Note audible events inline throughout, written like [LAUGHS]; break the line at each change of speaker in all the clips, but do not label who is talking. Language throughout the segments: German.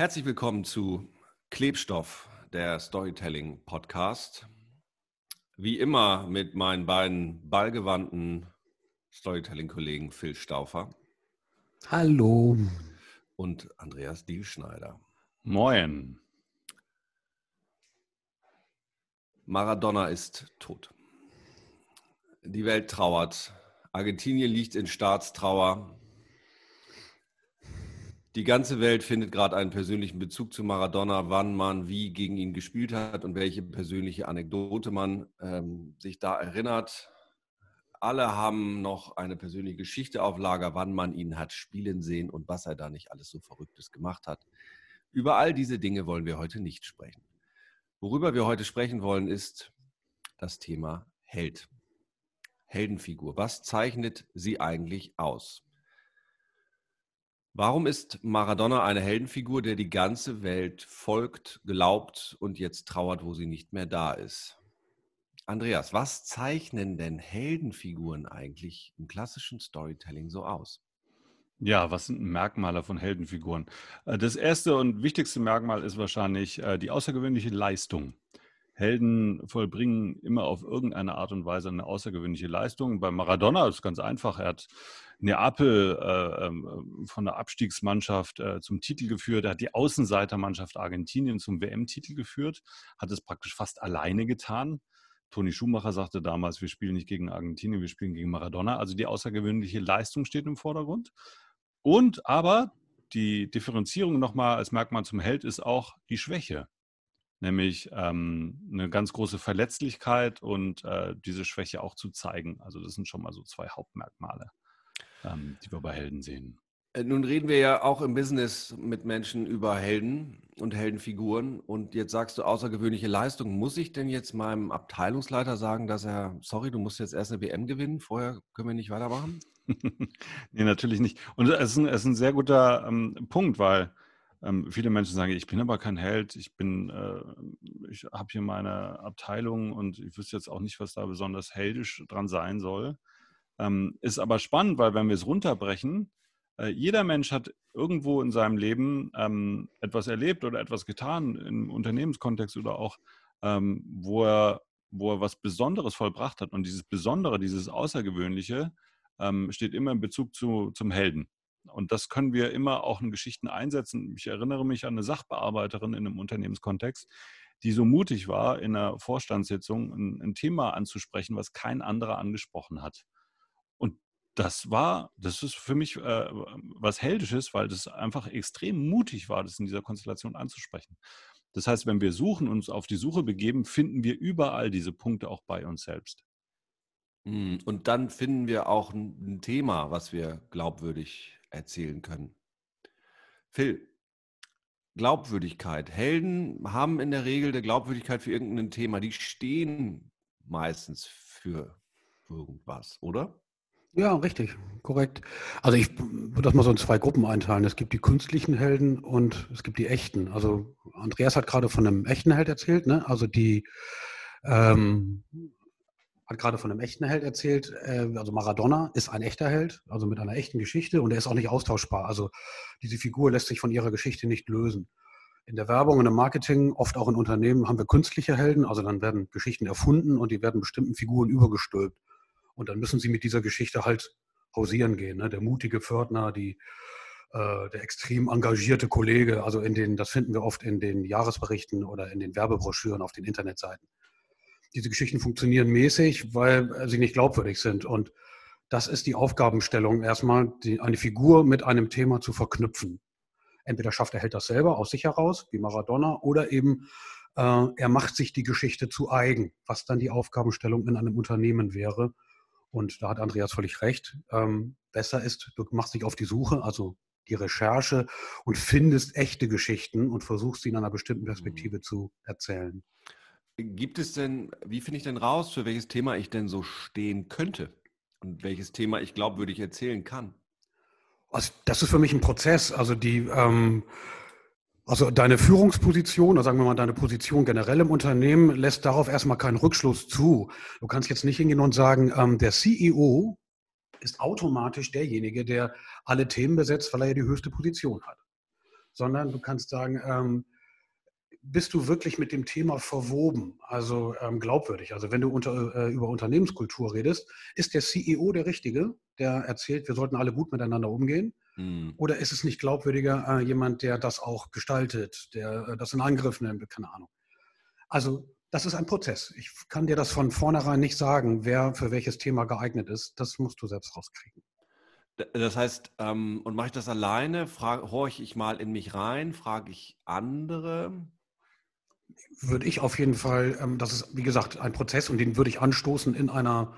Herzlich willkommen zu Klebstoff, der Storytelling Podcast. Wie immer mit meinen beiden ballgewandten Storytelling-Kollegen Phil Stauffer.
Hallo.
Und Andreas Dielschneider.
Moin.
Maradona ist tot. Die Welt trauert. Argentinien liegt in Staatstrauer. Die ganze Welt findet gerade einen persönlichen Bezug zu Maradona, wann man wie gegen ihn gespielt hat und welche persönliche Anekdote man ähm, sich da erinnert. Alle haben noch eine persönliche Geschichte auf Lager, wann man ihn hat spielen sehen und was er da nicht alles so Verrücktes gemacht hat. Über all diese Dinge wollen wir heute nicht sprechen. Worüber wir heute sprechen wollen, ist das Thema Held. Heldenfigur. Was zeichnet sie eigentlich aus? Warum ist Maradona eine Heldenfigur, der die ganze Welt folgt, glaubt und jetzt trauert, wo sie nicht mehr da ist? Andreas, was zeichnen denn Heldenfiguren eigentlich im klassischen Storytelling so aus?
Ja, was sind Merkmale von Heldenfiguren? Äh, das erste und wichtigste Merkmal ist wahrscheinlich äh, die außergewöhnliche Leistung. Helden vollbringen immer auf irgendeine Art und Weise eine außergewöhnliche Leistung. Bei Maradona ist es ganz einfach. Er hat Neapel äh, ähm, von der Abstiegsmannschaft äh, zum Titel geführt. Er hat die Außenseitermannschaft Argentinien zum WM-Titel geführt, hat es praktisch fast alleine getan. Toni Schumacher sagte damals, wir spielen nicht gegen Argentinien, wir spielen gegen Maradona. Also die außergewöhnliche Leistung steht im Vordergrund. Und aber die Differenzierung nochmal als Merkmal zum Held ist auch die Schwäche nämlich ähm, eine ganz große Verletzlichkeit und äh, diese Schwäche auch zu zeigen. Also das sind schon mal so zwei Hauptmerkmale, ähm, die wir bei Helden sehen.
Äh, nun reden wir ja auch im Business mit Menschen über Helden und Heldenfiguren. Und jetzt sagst du außergewöhnliche Leistung. Muss ich denn jetzt meinem Abteilungsleiter sagen, dass er, sorry, du musst jetzt erst eine WM gewinnen, vorher können wir nicht weitermachen? [LAUGHS]
nee, natürlich nicht. Und es ist ein, es ist ein sehr guter ähm, Punkt, weil ähm, viele Menschen sagen, ich bin aber kein Held, ich bin, äh, ich habe hier meine Abteilung und ich wüsste jetzt auch nicht, was da besonders heldisch dran sein soll. Ähm, ist aber spannend, weil wenn wir es runterbrechen, äh, jeder Mensch hat irgendwo in seinem Leben ähm, etwas erlebt oder etwas getan, im Unternehmenskontext oder auch, ähm, wo, er, wo er was Besonderes vollbracht hat. Und dieses Besondere, dieses Außergewöhnliche, ähm, steht immer in Bezug zu, zum Helden. Und das können wir immer auch in Geschichten einsetzen. Ich erinnere mich an eine Sachbearbeiterin in einem Unternehmenskontext, die so mutig war, in einer Vorstandssitzung ein, ein Thema anzusprechen, was kein anderer angesprochen hat. Und das war, das ist für mich äh, was Heldisches, weil das einfach extrem mutig war, das in dieser Konstellation anzusprechen. Das heißt, wenn wir suchen, uns auf die Suche begeben, finden wir überall diese Punkte auch bei uns selbst.
Hm, und dann finden wir auch ein Thema, was wir glaubwürdig erzählen können. Phil, Glaubwürdigkeit. Helden haben in der Regel eine Glaubwürdigkeit für irgendein Thema. Die stehen meistens für irgendwas, oder?
Ja, richtig, korrekt. Also ich würde das mal so in zwei Gruppen einteilen. Es gibt die künstlichen Helden und es gibt die echten. Also Andreas hat gerade von einem echten Held erzählt, ne? Also die ähm, hat gerade von einem echten Held erzählt. Äh, also Maradona ist ein echter Held, also mit einer echten Geschichte und er ist auch nicht austauschbar. Also diese Figur lässt sich von ihrer Geschichte nicht lösen. In der Werbung und im Marketing, oft auch in Unternehmen, haben wir künstliche Helden. Also dann werden Geschichten erfunden und die werden bestimmten Figuren übergestülpt. Und dann müssen sie mit dieser Geschichte halt hausieren gehen. Ne? Der mutige Pförtner, die, äh, der extrem engagierte Kollege. Also in den, das finden wir oft in den Jahresberichten oder in den Werbebroschüren auf den Internetseiten diese Geschichten funktionieren mäßig, weil sie nicht glaubwürdig sind. Und das ist die Aufgabenstellung, erstmal die, eine Figur mit einem Thema zu verknüpfen. Entweder schafft er Held das selber aus sich heraus, wie Maradona, oder eben äh, er macht sich die Geschichte zu eigen, was dann die Aufgabenstellung in einem Unternehmen wäre. Und da hat Andreas völlig recht. Ähm, besser ist, du machst dich auf die Suche, also die Recherche und findest echte Geschichten und versuchst sie in einer bestimmten Perspektive mhm. zu erzählen.
Gibt es denn, wie finde ich denn raus, für welches Thema ich denn so stehen könnte und welches Thema ich glaubwürdig erzählen kann?
Also das ist für mich ein Prozess. Also die, ähm, also deine Führungsposition, oder sagen wir mal deine Position generell im Unternehmen, lässt darauf erstmal keinen Rückschluss zu. Du kannst jetzt nicht hingehen und sagen, ähm, der CEO ist automatisch derjenige, der alle Themen besetzt, weil er ja die höchste Position hat sondern du kannst sagen, ähm, bist du wirklich mit dem Thema verwoben, also ähm, glaubwürdig? Also wenn du unter, äh, über Unternehmenskultur redest, ist der CEO der Richtige, der erzählt, wir sollten alle gut miteinander umgehen? Mhm. Oder ist es nicht glaubwürdiger äh, jemand, der das auch gestaltet, der äh, das in Angriff nimmt, keine Ahnung? Also das ist ein Prozess. Ich kann dir das von vornherein nicht sagen, wer für welches Thema geeignet ist. Das musst du selbst rauskriegen.
Das heißt, ähm, und mache ich das alleine? Horche ich mal in mich rein? Frage ich andere?
Würde ich auf jeden Fall, ähm, das ist wie gesagt ein Prozess und den würde ich anstoßen in einer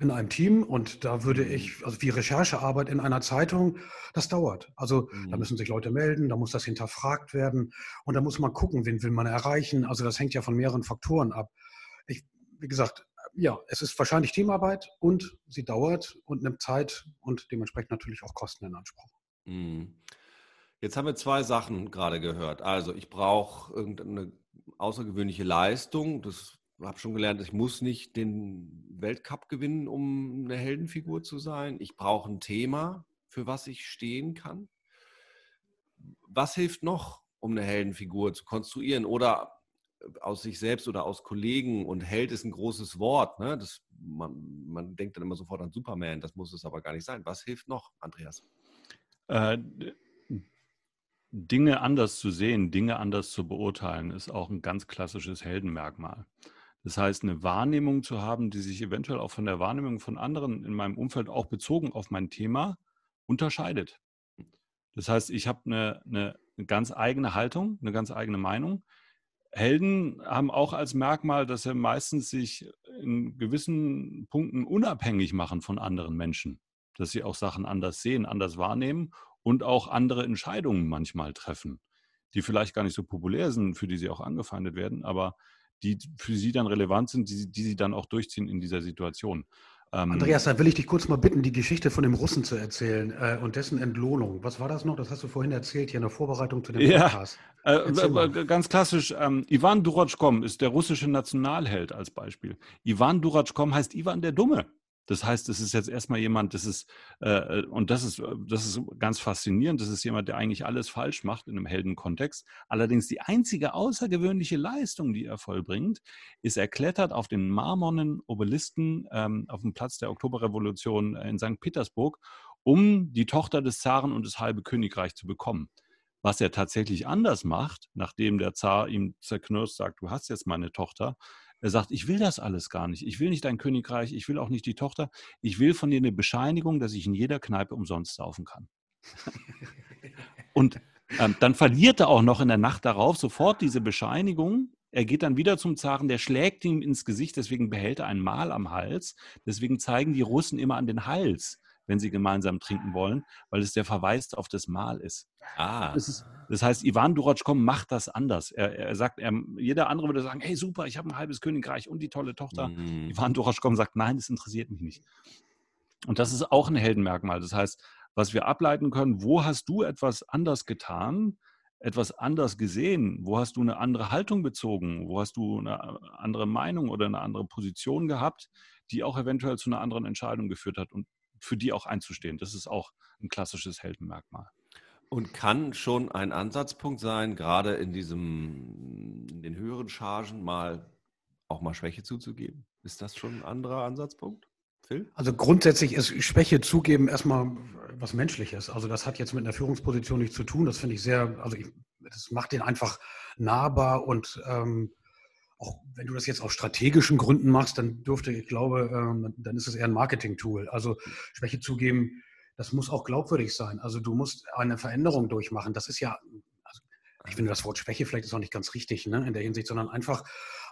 in einem Team und da würde mhm. ich, also wie Recherchearbeit in einer Zeitung, das dauert. Also mhm. da müssen sich Leute melden, da muss das hinterfragt werden und da muss man gucken, wen will man erreichen. Also das hängt ja von mehreren Faktoren ab. Ich, wie gesagt, ja, es ist wahrscheinlich Teamarbeit und sie dauert und nimmt Zeit und dementsprechend natürlich auch Kosten in Anspruch. Mhm.
Jetzt haben wir zwei Sachen gerade gehört. Also ich brauche irgendeine außergewöhnliche Leistung. Das habe schon gelernt, ich muss nicht den Weltcup gewinnen, um eine Heldenfigur zu sein. Ich brauche ein Thema, für was ich stehen kann. Was hilft noch, um eine Heldenfigur zu konstruieren oder aus sich selbst oder aus Kollegen? Und Held ist ein großes Wort. Ne? Das, man, man denkt dann immer sofort an Superman, das muss es aber gar nicht sein. Was hilft noch, Andreas?
Äh, Dinge anders zu sehen, Dinge anders zu beurteilen, ist auch ein ganz klassisches Heldenmerkmal. Das heißt, eine Wahrnehmung zu haben, die sich eventuell auch von der Wahrnehmung von anderen in meinem Umfeld auch bezogen auf mein Thema unterscheidet. Das heißt, ich habe eine, eine, ganz eigene Haltung, eine ganz eigene Meinung. Helden haben auch als Merkmal, dass sie meistens sich in gewissen Punkten unabhängig machen von anderen Menschen, dass sie auch Sachen anders sehen, anders wahrnehmen und auch andere Entscheidungen manchmal treffen, die vielleicht gar nicht so populär sind, für die sie auch angefeindet werden, aber die für sie dann relevant sind, die, die sie dann auch durchziehen in dieser Situation.
Ähm, Andreas, da will ich dich kurz mal bitten, die Geschichte von dem Russen zu erzählen äh, und dessen Entlohnung. Was war das noch? Das hast du vorhin erzählt hier in der Vorbereitung zu dem Podcast.
Ja, äh, ganz klassisch. Ähm, Ivan Duratschkom ist der russische Nationalheld als Beispiel. Ivan Duratschkom heißt Ivan der Dumme. Das heißt, es ist jetzt erstmal jemand, das ist, äh, äh, und das ist, äh, das ist ganz faszinierend, das ist jemand, der eigentlich alles falsch macht in einem Heldenkontext. Allerdings die einzige außergewöhnliche Leistung, die er vollbringt, ist, er klettert auf den marmornen Obelisken ähm, auf dem Platz der Oktoberrevolution in St. Petersburg, um die Tochter des Zaren und das halbe Königreich zu bekommen. Was er tatsächlich anders macht, nachdem der Zar ihm zerknirscht sagt, du hast jetzt meine Tochter, er sagt, ich will das alles gar nicht. Ich will nicht dein Königreich, ich will auch nicht die Tochter. Ich will von dir eine Bescheinigung, dass ich in jeder Kneipe umsonst saufen kann. Und ähm, dann verliert er auch noch in der Nacht darauf sofort diese Bescheinigung. Er geht dann wieder zum Zaren, der schlägt ihm ins Gesicht, deswegen behält er ein Mal am Hals. Deswegen zeigen die Russen immer an den Hals wenn sie gemeinsam trinken wollen, weil es der Verweis auf das Mahl ist. Ah. Das, ist, das heißt, Ivan Duratschkom macht das anders. Er, er sagt, er, jeder andere würde sagen, hey super, ich habe ein halbes Königreich und die tolle Tochter. Mhm. Ivan Duratschkom sagt, nein, das interessiert mich nicht. Und das ist auch ein Heldenmerkmal. Das heißt, was wir ableiten können, wo hast du etwas anders getan, etwas anders gesehen? Wo hast du eine andere Haltung bezogen? Wo hast du eine andere Meinung oder eine andere Position gehabt, die auch eventuell zu einer anderen Entscheidung geführt hat? Und für die auch einzustehen. Das ist auch ein klassisches Heldenmerkmal.
Und kann schon ein Ansatzpunkt sein, gerade in diesem, in den höheren Chargen mal auch mal Schwäche zuzugeben? Ist das schon ein anderer Ansatzpunkt?
Phil? Also grundsätzlich ist Schwäche zugeben erstmal was Menschliches. Also das hat jetzt mit einer Führungsposition nichts zu tun. Das finde ich sehr, also ich, das macht den einfach nahbar und ähm, auch wenn du das jetzt aus strategischen Gründen machst, dann dürfte, ich glaube, ähm, dann ist es eher ein Marketing-Tool. Also Schwäche zugeben, das muss auch glaubwürdig sein. Also du musst eine Veränderung durchmachen. Das ist ja, also ich finde das Wort Schwäche vielleicht ist auch nicht ganz richtig ne, in der Hinsicht, sondern einfach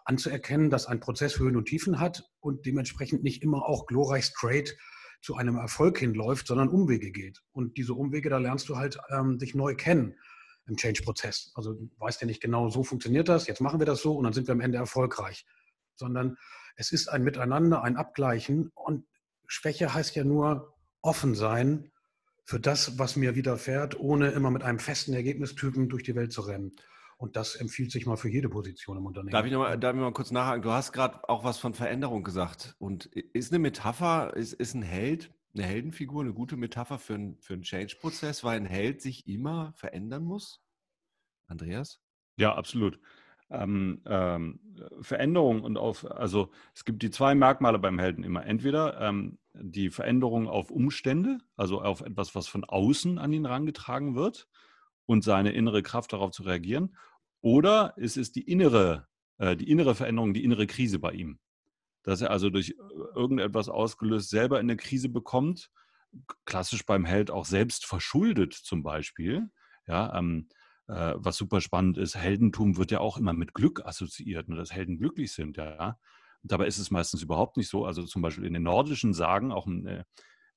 anzuerkennen, dass ein Prozess Höhen und Tiefen hat und dementsprechend nicht immer auch glorreich straight zu einem Erfolg hinläuft, sondern Umwege geht. Und diese Umwege, da lernst du halt ähm, dich neu kennen im Change-Prozess. Also weißt ja nicht genau, so funktioniert das, jetzt machen wir das so und dann sind wir am Ende erfolgreich. Sondern es ist ein Miteinander, ein Abgleichen und Schwäche heißt ja nur offen sein für das, was mir widerfährt, ohne immer mit einem festen Ergebnistypen durch die Welt zu rennen. Und das empfiehlt sich mal für jede Position im Unternehmen.
Darf ich, noch mal, darf mal kurz nachhaken? Du hast gerade auch was von Veränderung gesagt. Und ist eine Metapher, ist, ist ein Held eine Heldenfigur eine gute Metapher für, ein, für einen Change-Prozess, weil ein Held sich immer verändern muss? Andreas?
Ja, absolut. Ähm, ähm, Veränderung und auf, also es gibt die zwei Merkmale beim Helden immer. Entweder ähm, die Veränderung auf Umstände, also auf etwas, was von außen an ihn herangetragen wird und seine innere Kraft darauf zu reagieren, oder es ist die innere, äh, die innere Veränderung, die innere Krise bei ihm. Dass er also durch äh, irgendetwas ausgelöst selber in eine Krise bekommt, klassisch beim Held auch selbst verschuldet zum Beispiel. Ja, ähm, äh, was super spannend ist, Heldentum wird ja auch immer mit Glück assoziiert, ne, dass Helden glücklich sind, ja. Dabei ist es meistens überhaupt nicht so. Also zum Beispiel in den nordischen Sagen, auch äh,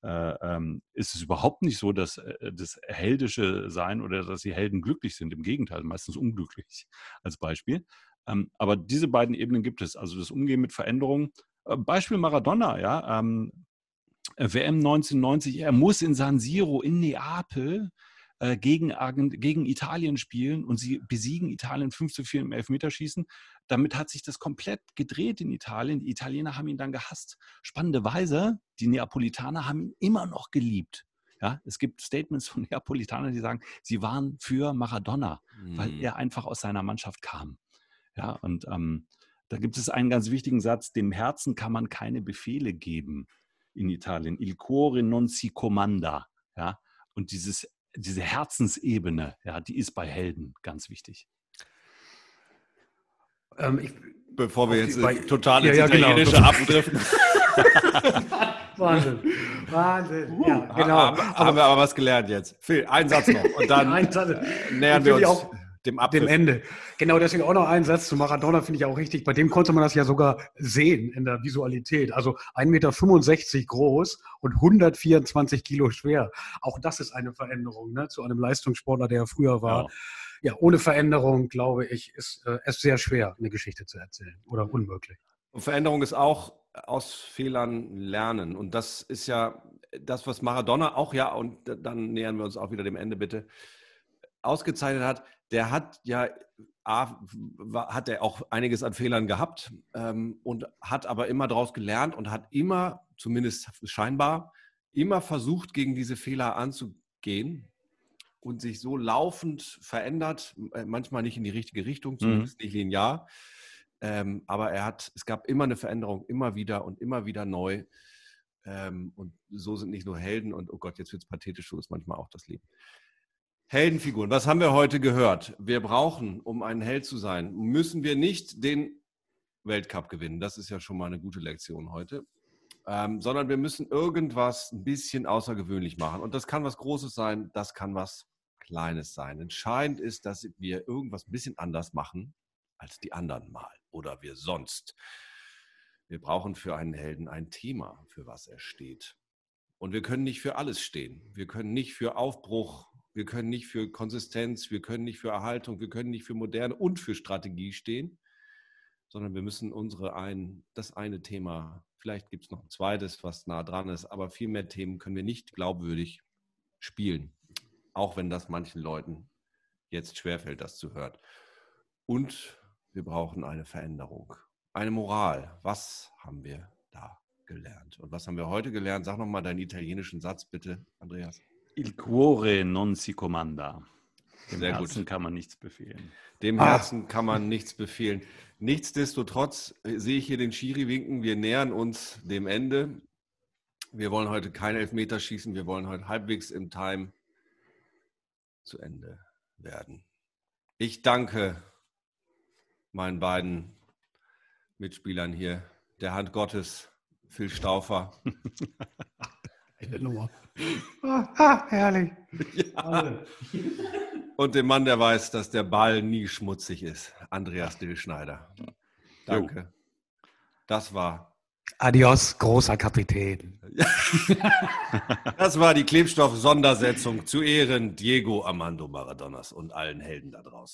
äh, ähm, ist es überhaupt nicht so, dass äh, das heldische Sein oder dass die Helden glücklich sind. Im Gegenteil, meistens unglücklich [LAUGHS] als Beispiel. Ähm, aber diese beiden Ebenen gibt es. Also das Umgehen mit Veränderungen. Äh, Beispiel Maradona, ja. Ähm, WM 1990, er muss in San Siro in Neapel äh, gegen, gegen Italien spielen und sie besiegen Italien 5 zu 4 im Elfmeterschießen. Damit hat sich das komplett gedreht in Italien. Die Italiener haben ihn dann gehasst. Spannenderweise, die Neapolitaner haben ihn immer noch geliebt. Ja, es gibt Statements von [LAUGHS] Neapolitanern, die sagen, sie waren für Maradona, mhm. weil er einfach aus seiner Mannschaft kam. Ja, und ähm, da gibt es einen ganz wichtigen Satz, dem Herzen kann man keine Befehle geben in Italien. Il cuore non si comanda. Ja, und dieses diese Herzensebene, ja, die ist bei Helden ganz wichtig.
Ähm, ich, Bevor wir jetzt bei, total ins ja, ja, genau. Italienische genau. abdriften. [LAUGHS]
Wahnsinn. Wahnsinn. Ja,
genau. Haben, aber, haben wir aber was gelernt jetzt. Phil, ein Satz noch. Und [LAUGHS] dann nähern wir uns. Auch, dem, dem Ende.
Genau, deswegen auch noch ein Satz zu Maradona finde ich auch richtig. Bei dem konnte man das ja sogar sehen in der Visualität. Also 1,65 Meter groß und 124 Kilo schwer. Auch das ist eine Veränderung ne, zu einem Leistungssportler, der früher war. Ja. ja ohne Veränderung, glaube ich, ist äh, es sehr schwer, eine Geschichte zu erzählen oder unmöglich.
Und Veränderung ist auch aus Fehlern lernen. Und das ist ja das, was Maradona auch ja, und dann nähern wir uns auch wieder dem Ende bitte, ausgezeichnet hat der hat ja, A, hat er auch einiges an Fehlern gehabt ähm, und hat aber immer daraus gelernt und hat immer, zumindest scheinbar, immer versucht, gegen diese Fehler anzugehen und sich so laufend verändert, äh, manchmal nicht in die richtige Richtung, mhm. zumindest mhm. nicht linear. Ähm, aber er hat, es gab immer eine Veränderung, immer wieder und immer wieder neu. Ähm, und so sind nicht nur Helden und, oh Gott, jetzt wird es pathetisch, so ist manchmal auch das Leben. Heldenfiguren. Was haben wir heute gehört? Wir brauchen, um ein Held zu sein, müssen wir nicht den Weltcup gewinnen. Das ist ja schon mal eine gute Lektion heute. Ähm, sondern wir müssen irgendwas ein bisschen außergewöhnlich machen. Und das kann was Großes sein, das kann was Kleines sein. Entscheidend ist, dass wir irgendwas ein bisschen anders machen als die anderen mal oder wir sonst. Wir brauchen für einen Helden ein Thema, für was er steht. Und wir können nicht für alles stehen. Wir können nicht für Aufbruch wir können nicht für Konsistenz, wir können nicht für Erhaltung, wir können nicht für Moderne und für Strategie stehen, sondern wir müssen unsere ein, das eine Thema, vielleicht gibt es noch ein zweites, was nah dran ist, aber viel mehr Themen können wir nicht glaubwürdig spielen, auch wenn das manchen Leuten jetzt schwerfällt, das zu hören. Und wir brauchen eine Veränderung, eine Moral. Was haben wir da gelernt? Und was haben wir heute gelernt? Sag nochmal deinen italienischen Satz bitte, Andreas.
Il cuore non si comanda. Dem Sehr Herzen gut. kann man nichts befehlen.
Dem ah. Herzen kann man nichts befehlen. Nichtsdestotrotz äh, sehe ich hier den Schiri winken. Wir nähern uns dem Ende. Wir wollen heute kein Elfmeter schießen. Wir wollen heute halbwegs im Time zu Ende werden. Ich danke meinen beiden Mitspielern hier, der Hand Gottes, Phil Stauffer. [LAUGHS]
Eine Nummer. [LAUGHS] Ah, ah, herrlich. Ja. [LAUGHS]
Und dem Mann, der weiß, dass der Ball nie schmutzig ist, Andreas Dillschneider. Danke. Jo. Das war.
Adios, großer Kapitän. [LAUGHS]
das war die Klebstoff-Sondersetzung zu Ehren Diego Armando Maradonas und allen Helden da draußen.